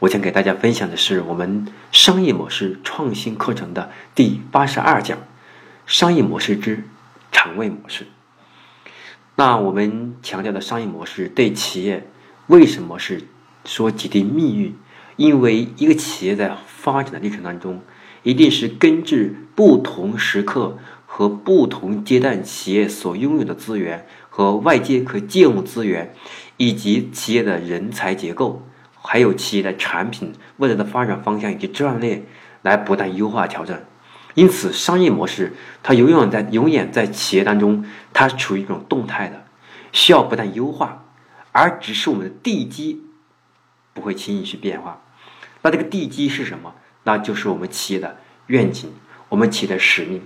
我想给大家分享的是我们商业模式创新课程的第八十二讲：商业模式之长尾模式。那我们强调的商业模式对企业为什么是说决定命运？因为一个企业在发展的历程当中，一定是根据不同时刻和不同阶段企业所拥有的资源和外界可借用资源，以及企业的人才结构。还有企业的产品未来的发展方向以及战略，来不断优化调整。因此，商业模式它永远在永远在企业当中，它处于一种动态的，需要不断优化，而只是我们的地基不会轻易去变化。那这个地基是什么？那就是我们企业的愿景，我们企业的使命。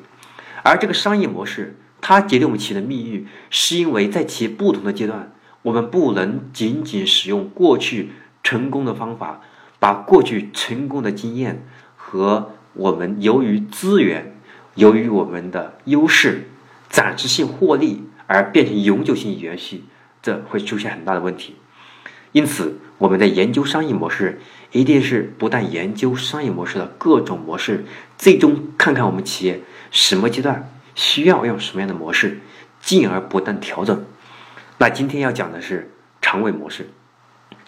而这个商业模式，它决定我们企业的命运，是因为在企业不同的阶段，我们不能仅仅使用过去。成功的方法，把过去成功的经验和我们由于资源、由于我们的优势、暂时性获利而变成永久性延续，这会出现很大的问题。因此，我们在研究商业模式，一定是不断研究商业模式的各种模式，最终看看我们企业什么阶段需要用什么样的模式，进而不断调整。那今天要讲的是长尾模式。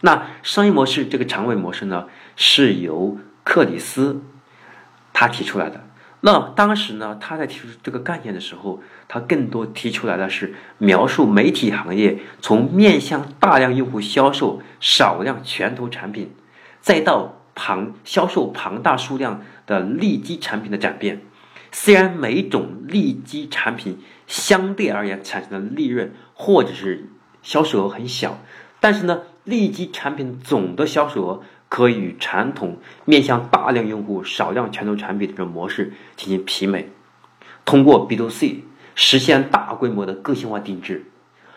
那商业模式这个长尾模式呢，是由克里斯他提出来的。那当时呢，他在提出这个概念的时候，他更多提出来的是描述媒体行业从面向大量用户销售少量拳头产品，再到庞销售庞大数量的利基产品的转变。虽然每种利基产品相对而言产生的利润或者是销售额很小，但是呢。利基产品总的销售额可以与传统面向大量用户、少量拳头产品的这种模式进行媲美。通过 B to C 实现大规模的个性化定制，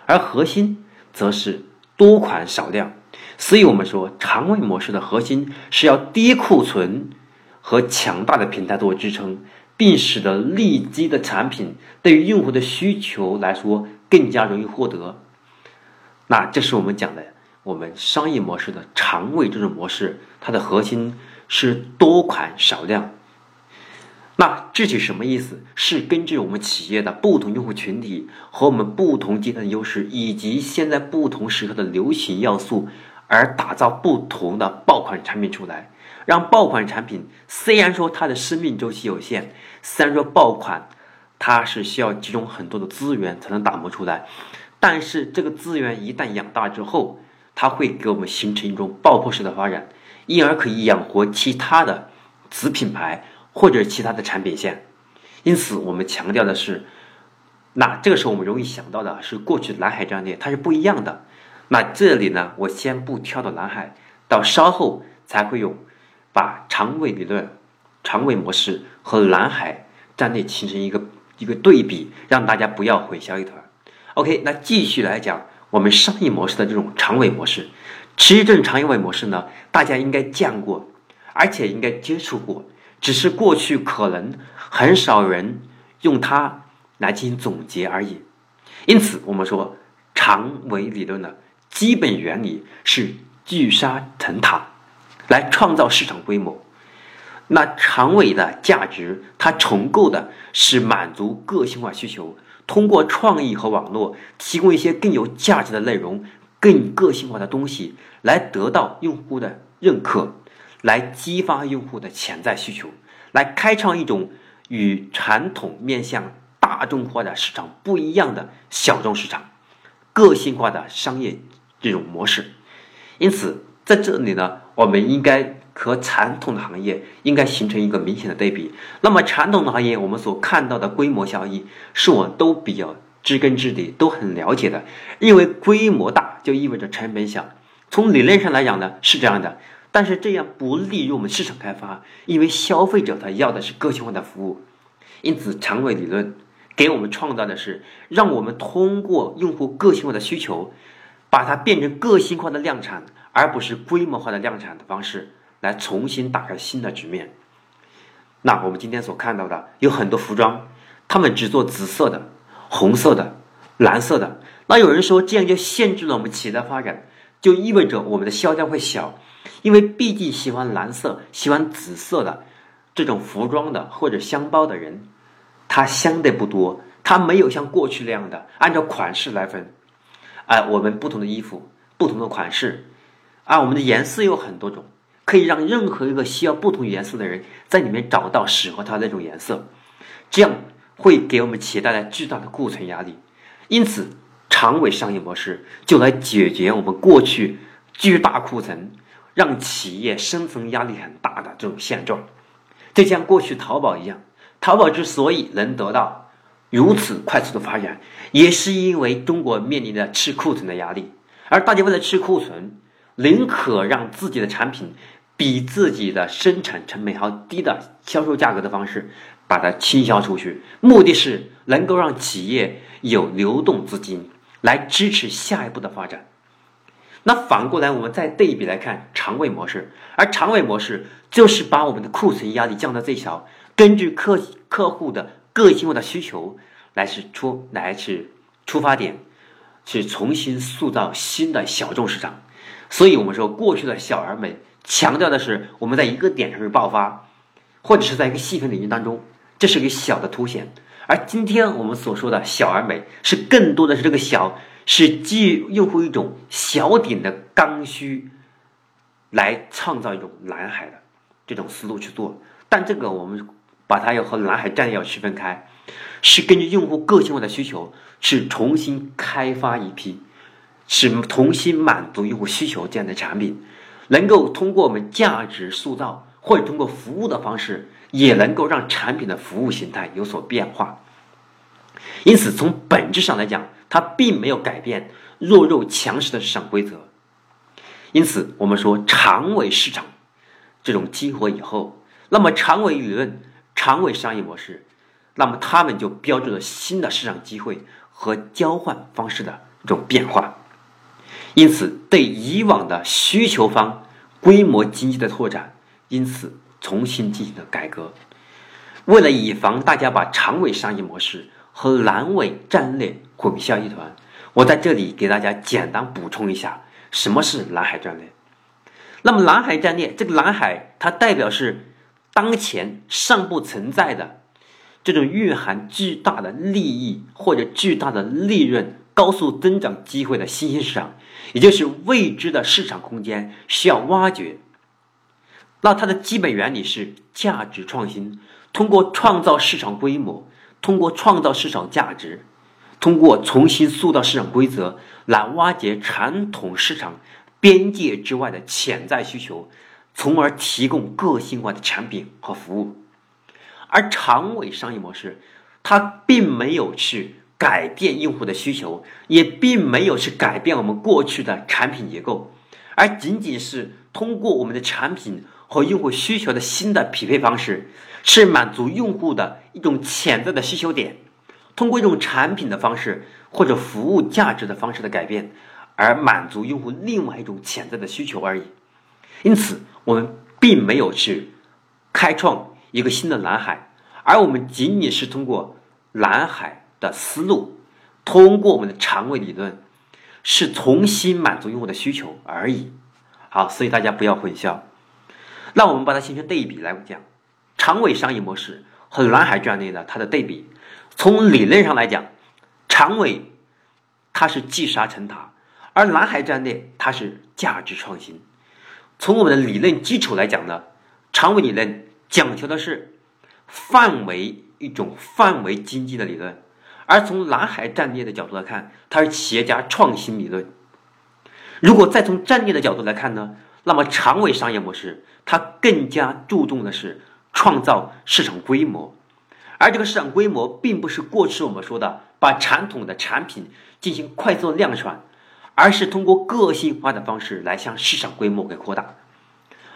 而核心则是多款少量。所以我们说，长尾模式的核心是要低库存和强大的平台做支撑，并使得利基的产品对于用户的需求来说更加容易获得。那这是我们讲的。我们商业模式的长尾这种模式，它的核心是多款少量。那具体什么意思？是根据我们企业的不同用户群体和我们不同阶段的优势，以及现在不同时刻的流行要素，而打造不同的爆款产品出来。让爆款产品虽然说它的生命周期有限，虽然说爆款它是需要集中很多的资源才能打磨出来，但是这个资源一旦养大之后，它会给我们形成一种爆破式的发展，因而可以养活其他的子品牌或者其他的产品线。因此，我们强调的是，那这个时候我们容易想到的是过去蓝海战略，它是不一样的。那这里呢，我先不跳到蓝海，到稍后才会用把长尾理论、长尾模式和蓝海战略形成一个一个对比，让大家不要混淆一团。OK，那继续来讲。我们商业模式的这种长尾模式，其实这种长尾模式呢，大家应该见过，而且应该接触过，只是过去可能很少人用它来进行总结而已。因此，我们说长尾理论的基本原理是聚沙成塔，来创造市场规模。那长尾的价值，它重构的是满足个性化需求。通过创意和网络，提供一些更有价值的内容、更个性化的东西，来得到用户的认可，来激发用户的潜在需求，来开创一种与传统面向大众化的市场不一样的小众市场、个性化的商业这种模式。因此，在这里呢，我们应该。和传统的行业应该形成一个明显的对比。那么，传统的行业我们所看到的规模效益，是我都比较知根知底，都很了解的。因为规模大就意味着成本小。从理论上来讲呢，是这样的。但是这样不利于我们市场开发，因为消费者他要的是个性化的服务。因此，长尾理论给我们创造的是，让我们通过用户个性化的需求，把它变成个性化的量产，而不是规模化的量产的方式，来重新打开新的局面。那我们今天所看到的有很多服装，他们只做紫色的、红色的、蓝色的。那有人说，这样就限制了我们企业的发展，就意味着我们的销量会小，因为毕竟喜欢蓝色、喜欢紫色的这种服装的或者箱包的人，他相对不多，他没有像过去那样的按照款式来分。哎，我们不同的衣服、不同的款式，啊，我们的颜色有很多种。可以让任何一个需要不同颜色的人在里面找到适合他那种颜色，这样会给我们企业带来巨大的库存压力。因此，长尾商业模式就来解决我们过去巨大库存、让企业生存压力很大的这种现状。就像过去淘宝一样，淘宝之所以能得到如此快速的发展，也是因为中国面临着吃库存的压力，而大家为了吃库存。宁可让自己的产品比自己的生产成本还要低的销售价格的方式，把它倾销出去，目的是能够让企业有流动资金来支持下一步的发展。那反过来，我们再对比来看长尾模式，而长尾模式就是把我们的库存压力降到最小，根据客客户的个性化的需求来是出来是出发点，去重新塑造新的小众市场。所以，我们说过去的小而美，强调的是我们在一个点上去爆发，或者是在一个细分领域当中，这是一个小的凸显。而今天我们所说的小而美，是更多的是这个小是基于用户一种小点的刚需，来创造一种蓝海的这种思路去做。但这个我们把它要和蓝海战略要区分开，是根据用户个性化的需求，是重新开发一批。是重新满足用户需求这样的产品，能够通过我们价值塑造，或者通过服务的方式，也能够让产品的服务形态有所变化。因此，从本质上来讲，它并没有改变弱肉强食的市场规则。因此，我们说长尾市场这种激活以后，那么长尾理论、长尾商业模式，那么他们就标志着新的市场机会和交换方式的这种变化。因此，对以往的需求方规模经济的拓展，因此重新进行了改革。为了以防大家把长尾商业模式和蓝尾战略混淆一团，我在这里给大家简单补充一下什么是蓝海战略。那么，蓝海战略这个蓝海，它代表是当前尚不存在的这种蕴含巨大的利益或者巨大的利润。高速增长机会的新兴市场，也就是未知的市场空间需要挖掘。那它的基本原理是价值创新，通过创造市场规模，通过创造市场价值，通过重新塑造市场规则，来挖掘传统市场边界之外的潜在需求，从而提供个性化的产品和服务。而长尾商业模式，它并没有去。改变用户的需求，也并没有去改变我们过去的产品结构，而仅仅是通过我们的产品和用户需求的新的匹配方式，是满足用户的一种潜在的需求点，通过一种产品的方式或者服务价值的方式的改变，而满足用户另外一种潜在的需求而已。因此，我们并没有去开创一个新的蓝海，而我们仅仅是通过蓝海。的思路，通过我们的长尾理论，是重新满足用户的需求而已。好，所以大家不要混淆。那我们把它形成对比来讲，长尾商业模式和蓝海战略的它的对比，从理论上来讲，长尾它是积沙成塔，而蓝海战略它是价值创新。从我们的理论基础来讲呢，长尾理论讲求的是范围一种范围经济的理论。而从蓝海战略的角度来看，它是企业家创新理论。如果再从战略的角度来看呢，那么长尾商业模式它更加注重的是创造市场规模，而这个市场规模并不是过去我们说的把传统的产品进行快速量产，而是通过个性化的方式来向市场规模给扩大。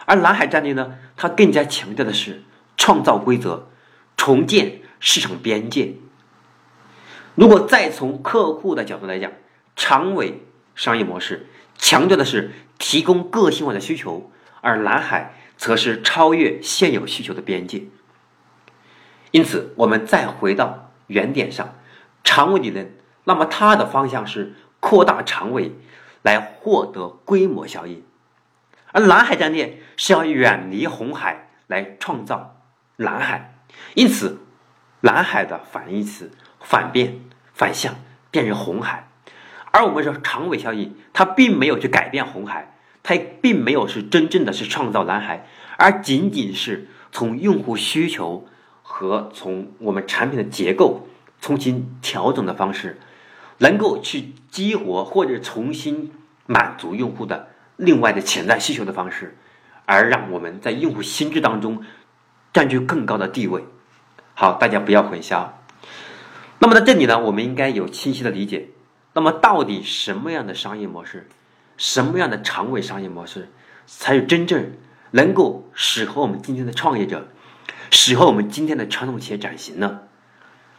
而蓝海战略呢，它更加强调的是创造规则，重建市场边界。如果再从客户的角度来讲，长尾商业模式强调的是提供个性化的需求，而蓝海则是超越现有需求的边界。因此，我们再回到原点上，长尾理论，那么它的方向是扩大长尾，来获得规模效应；而蓝海战略是要远离红海，来创造蓝海。因此，蓝海的反义词反变反向变成红海，而我们说长尾效应，它并没有去改变红海，它并没有是真正的是创造蓝海，而仅仅是从用户需求。和从我们产品的结构重新调整的方式，能够去激活或者重新满足用户的另外的潜在需求的方式，而让我们在用户心智当中占据更高的地位。好，大家不要混淆。那么在这里呢，我们应该有清晰的理解。那么到底什么样的商业模式，什么样的长尾商业模式，才是真正能够适合我们今天的创业者？适合我们今天的传统企业转型呢？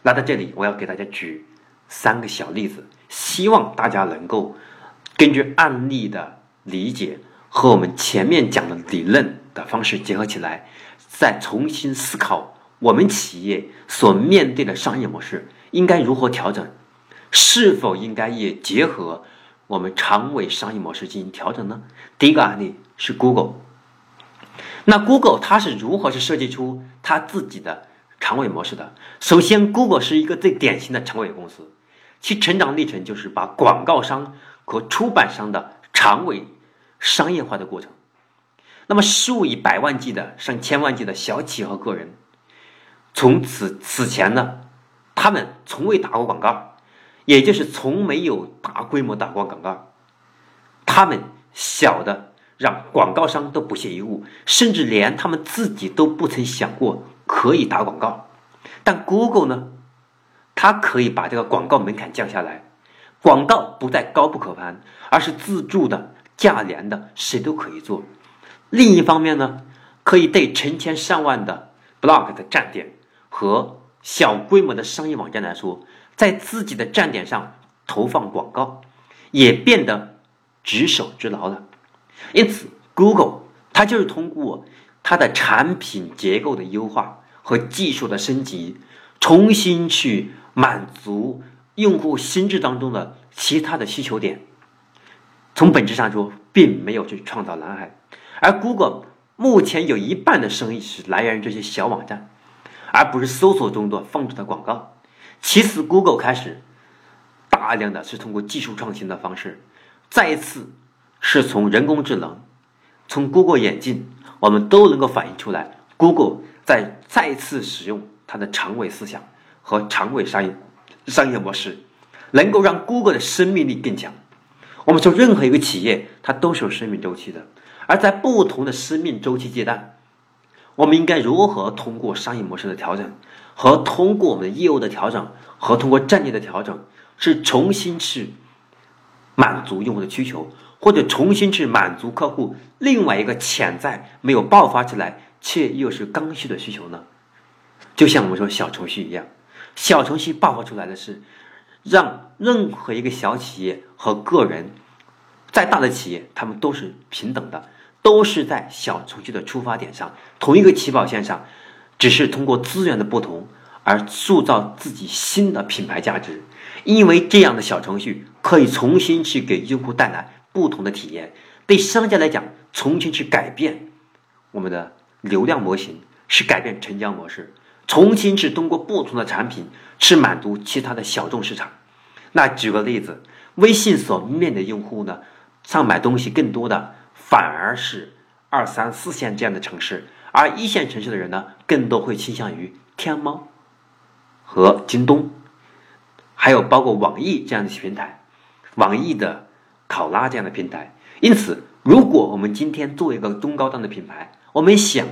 那在这里，我要给大家举三个小例子，希望大家能够根据案例的理解和我们前面讲的理论的方式结合起来，再重新思考我们企业所面对的商业模式应该如何调整，是否应该也结合我们长尾商业模式进行调整呢？第一个案例是 Google。那 Google 它是如何去设计出它自己的长尾模式的？首先，Google 是一个最典型的长尾公司，其成长历程就是把广告商和出版商的长尾商业化的过程。那么，数以百万计的、上千万计的小企业和个人，从此此前呢，他们从未打过广告，也就是从没有大规模打过广告，他们小的。让广告商都不屑一顾，甚至连他们自己都不曾想过可以打广告。但 Google 呢，它可以把这个广告门槛降下来，广告不再高不可攀，而是自助的、价廉的，谁都可以做。另一方面呢，可以对成千上万的 blog 的站点和小规模的商业网站来说，在自己的站点上投放广告，也变得举手之劳了。因此，Google 它就是通过它的产品结构的优化和技术的升级，重新去满足用户心智当中的其他的需求点。从本质上说，并没有去创造蓝海，而 Google 目前有一半的生意是来源于这些小网站，而不是搜索中的放置的广告。其次，Google 开始大量的是通过技术创新的方式，再一次。是从人工智能，从 Google 眼镜，我们都能够反映出来，Google 在再次使用它的长尾思想和长尾商业商业模式，能够让 Google 的生命力更强。我们说，任何一个企业它都是有生命周期的，而在不同的生命周期阶段，我们应该如何通过商业模式的调整，和通过我们的业务的调整，和通过战略的调整，是重新去满足用户的需求。或者重新去满足客户另外一个潜在没有爆发起来却又是刚需的需求呢？就像我们说小程序一样，小程序爆发出来的是让任何一个小企业和个人，再大的企业，他们都是平等的，都是在小程序的出发点上同一个起跑线上，只是通过资源的不同而塑造自己新的品牌价值。因为这样的小程序可以重新去给用户带来。不同的体验，对商家来讲，重新去改变我们的流量模型，是改变成交模式，重新去通过不同的产品去满足其他的小众市场。那举个例子，微信所面的用户呢，上买东西更多的反而是二三四线这样的城市，而一线城市的人呢，更多会倾向于天猫和京东，还有包括网易这样的一些平台，网易的。考拉这样的平台，因此，如果我们今天做一个中高端的品牌，我们想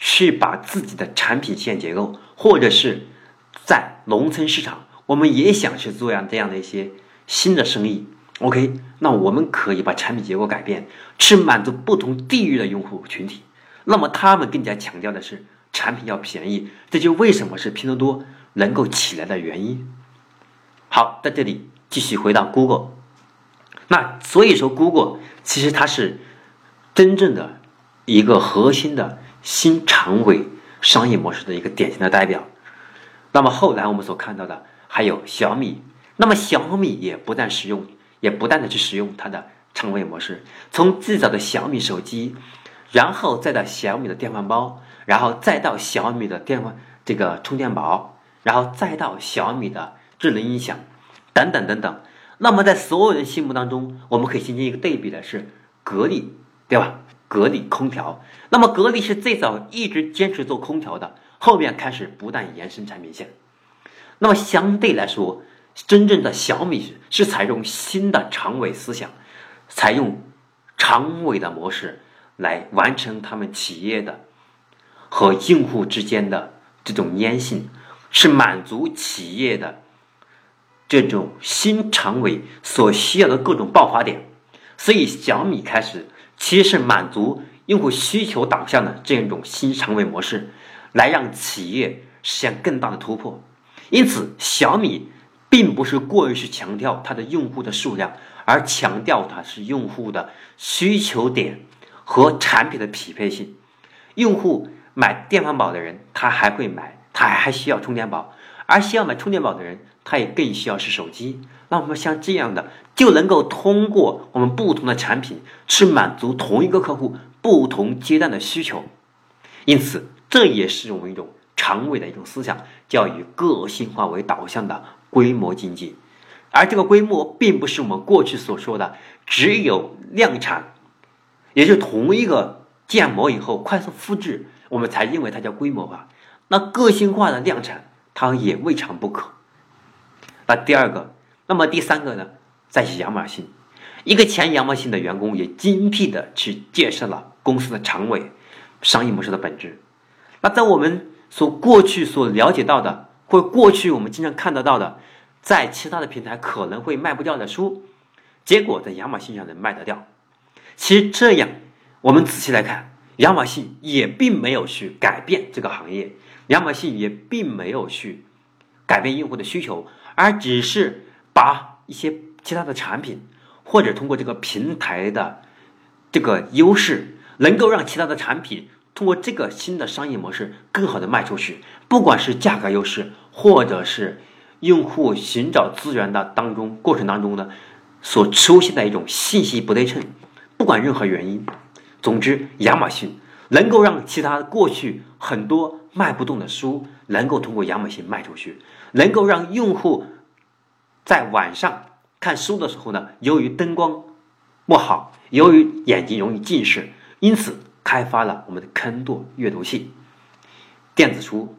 去把自己的产品线结构，或者是在农村市场，我们也想去做样这样的一些新的生意，OK，那我们可以把产品结构改变，去满足不同地域的用户群体，那么他们更加强调的是产品要便宜，这就为什么是拼多多能够起来的原因。好，在这里继续回到 Google，那所以说 Google 其实它是真正的一个核心的新长尾商业模式的一个典型的代表。那么后来我们所看到的还有小米，那么小米也不但使用，也不断的去使用它的长尾模式，从最早的小米手机，然后再到小米的电饭煲，然后再到小米的电饭这个充电宝，然后再到小米的智能音响，等等等等。那么在所有人心目当中，我们可以形成一个对比的是格力，对吧？格力空调，那么格力是最早一直坚持做空调的。后面开始不断延伸产品线，那么相对来说，真正的小米是采用新的长尾思想，采用长尾的模式来完成他们企业的和用户之间的这种粘性，是满足企业的这种新长尾所需要的各种爆发点。所以小米开始其实是满足用户需求导向的这样一种新长尾模式。来让企业实现更大的突破，因此小米并不是过于去强调它的用户的数量，而强调它是用户的需求点和产品的匹配性。用户买电饭煲的人，他还会买，他还需要充电宝；而需要买充电宝的人，他也更需要是手机。那我们像这样的，就能够通过我们不同的产品，去满足同一个客户不同阶段的需求。因此。这也是我们一种长尾的一种思想，叫以个性化为导向的规模经济，而这个规模并不是我们过去所说的只有量产，也就同一个建模以后快速复制，我们才认为它叫规模化。那个性化的量产，它也未尝不可。那第二个，那么第三个呢？在亚马逊，一个前亚马逊的员工也精辟的去介绍了公司的长尾商业模式的本质。那在我们所过去所了解到的，或过去我们经常看得到的，在其他的平台可能会卖不掉的书，结果在亚马逊上能卖得掉。其实这样，我们仔细来看，亚马逊也并没有去改变这个行业，亚马逊也并没有去改变用户的需求，而只是把一些其他的产品，或者通过这个平台的这个优势，能够让其他的产品。通过这个新的商业模式，更好的卖出去，不管是价格优势，或者是用户寻找资源的当中过程当中呢，所出现的一种信息不对称，不管任何原因，总之，亚马逊能够让其他过去很多卖不动的书，能够通过亚马逊卖出去，能够让用户在晚上看书的时候呢，由于灯光不好，由于眼睛容易近视，因此。开发了我们的坑度阅读器，电子书，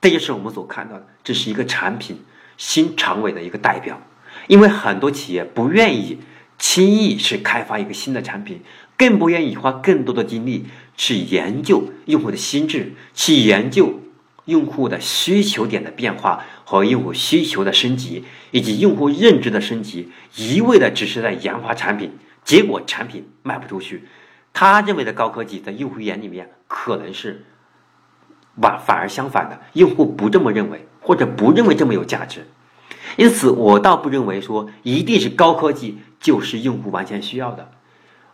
这就是我们所看到的，这是一个产品新长尾的一个代表。因为很多企业不愿意轻易去开发一个新的产品，更不愿意花更多的精力去研究用户的心智，去研究用户的需求点的变化和用户需求的升级，以及用户认知的升级，一味的只是在研发产品，结果产品卖不出去。他认为的高科技，在用户眼里面可能是反反而相反的，用户不这么认为，或者不认为这么有价值。因此，我倒不认为说一定是高科技就是用户完全需要的，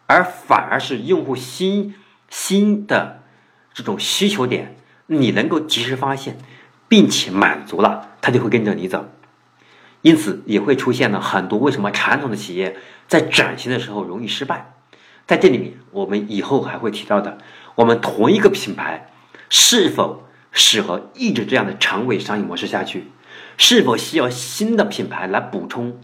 而反而是用户新新的这种需求点，你能够及时发现，并且满足了，他就会跟着你走。因此，也会出现了很多为什么传统的企业在转型的时候容易失败。在这里面，我们以后还会提到的，我们同一个品牌是否适合一直这样的长尾商业模式下去？是否需要新的品牌来补充，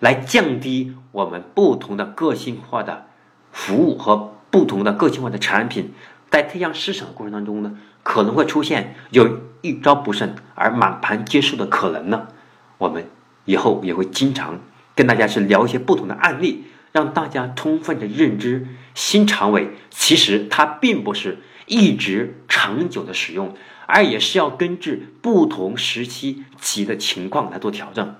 来降低我们不同的个性化的服务和不同的个性化的产品在推向市场的过程当中呢？可能会出现有一招不慎而满盘皆输的可能呢？我们以后也会经常跟大家去聊一些不同的案例。让大家充分的认知，新长尾其实它并不是一直长久的使用，而也是要根据不同时期企业的情况来做调整。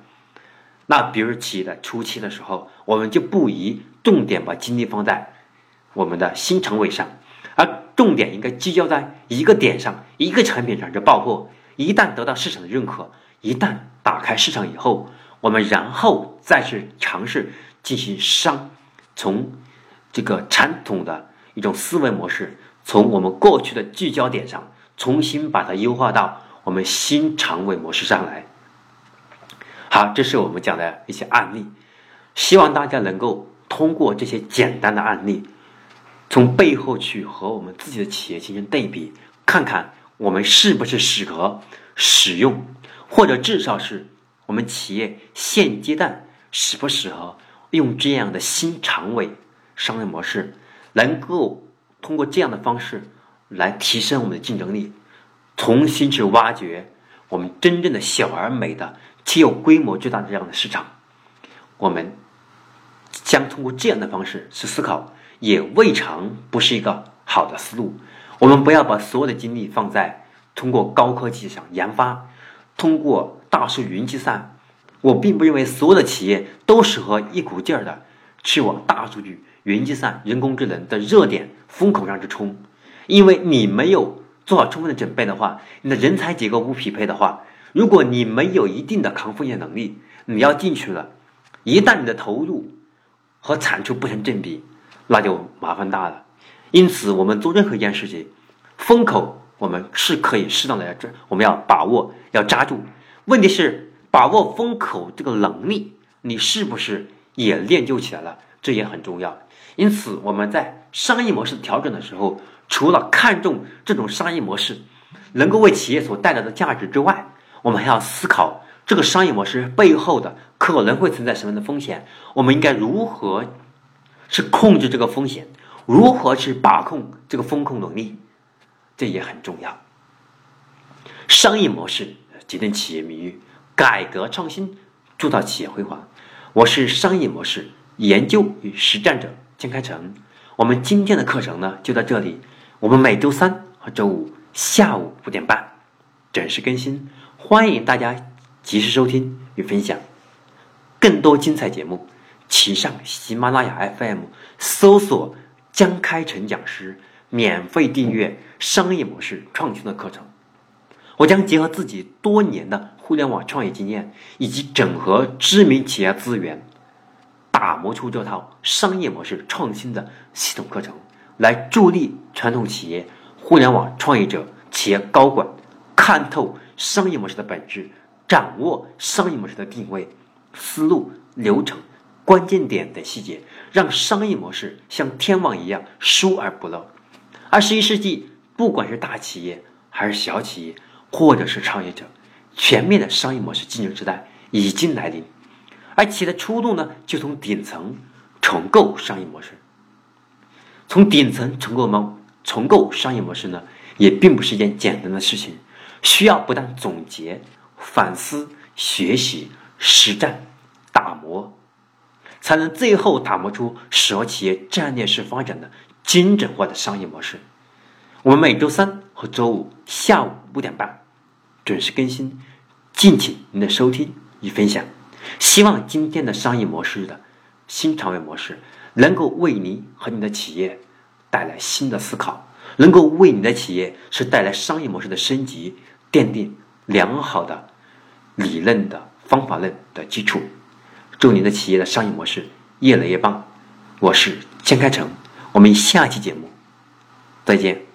那比如企业的初期的时候，我们就不宜重点把精力放在我们的新长尾上，而重点应该聚焦在一个点上，一个产品上就爆破。一旦得到市场的认可，一旦打开市场以后，我们然后再去尝试进行商，从这个传统的一种思维模式，从我们过去的聚焦点上，重新把它优化到我们新长尾模式上来。好，这是我们讲的一些案例，希望大家能够通过这些简单的案例，从背后去和我们自己的企业进行对比，看看我们是不是适合使用，或者至少是我们企业现阶段适不适合用这样的新长尾商业模式，能够通过这样的方式来提升我们的竞争力，重新去挖掘我们真正的小而美的。且有规模巨大的这样的市场，我们将通过这样的方式去思考，也未尝不是一个好的思路。我们不要把所有的精力放在通过高科技上研发，通过大数据云计算。我并不认为所有的企业都适合一股劲儿的去往大数据、云计算、人工智能的热点风口上去冲，因为你没有做好充分的准备的话，你的人才结构不匹配的话。如果你没有一定的抗风险能力，你要进去了，一旦你的投入和产出不成正比，那就麻烦大了。因此，我们做任何一件事情，风口我们是可以适当的要抓，我们要把握，要抓住。问题是，把握风口这个能力，你是不是也练就起来了？这也很重要。因此，我们在商业模式调整的时候，除了看重这种商业模式能够为企业所带来的价值之外，我们还要思考这个商业模式背后的可能会存在什么样的风险，我们应该如何去控制这个风险，如何去把控这个风控能力，这也很重要。商业模式决定企业命运，改革创新铸造企业辉煌。我是商业模式研究与实战者江开成。我们今天的课程呢就到这里，我们每周三和周五下午五点半准时更新。欢迎大家及时收听与分享更多精彩节目，请上喜马拉雅 FM 搜索“江开成讲师”，免费订阅商业模式创新的课程。我将结合自己多年的互联网创业经验，以及整合知名企业资源，打磨出这套商业模式创新的系统课程，来助力传统企业、互联网创业者、企业高管看透。商业模式的本质，掌握商业模式的定位、思路、流程、关键点等细节，让商业模式像天网一样疏而不漏。二十一世纪，不管是大企业还是小企业，或者是创业者，全面的商业模式竞争时代已经来临。而企业的出路呢，就从顶层重构商业模式。从顶层重构吗？重构商业模式呢，也并不是一件简单的事情。需要不断总结、反思、学习、实战、打磨，才能最后打磨出适合企业战略式发展的精准化的商业模式。我们每周三和周五下午五点半准时更新，敬请您的收听与分享。希望今天的商业模式的新长远模式能够为您和你的企业带来新的思考，能够为你的企业是带来商业模式的升级。奠定良好的理论的方法论的基础，祝您的企业的商业模式越来越棒。我是江开成，我们下期节目再见。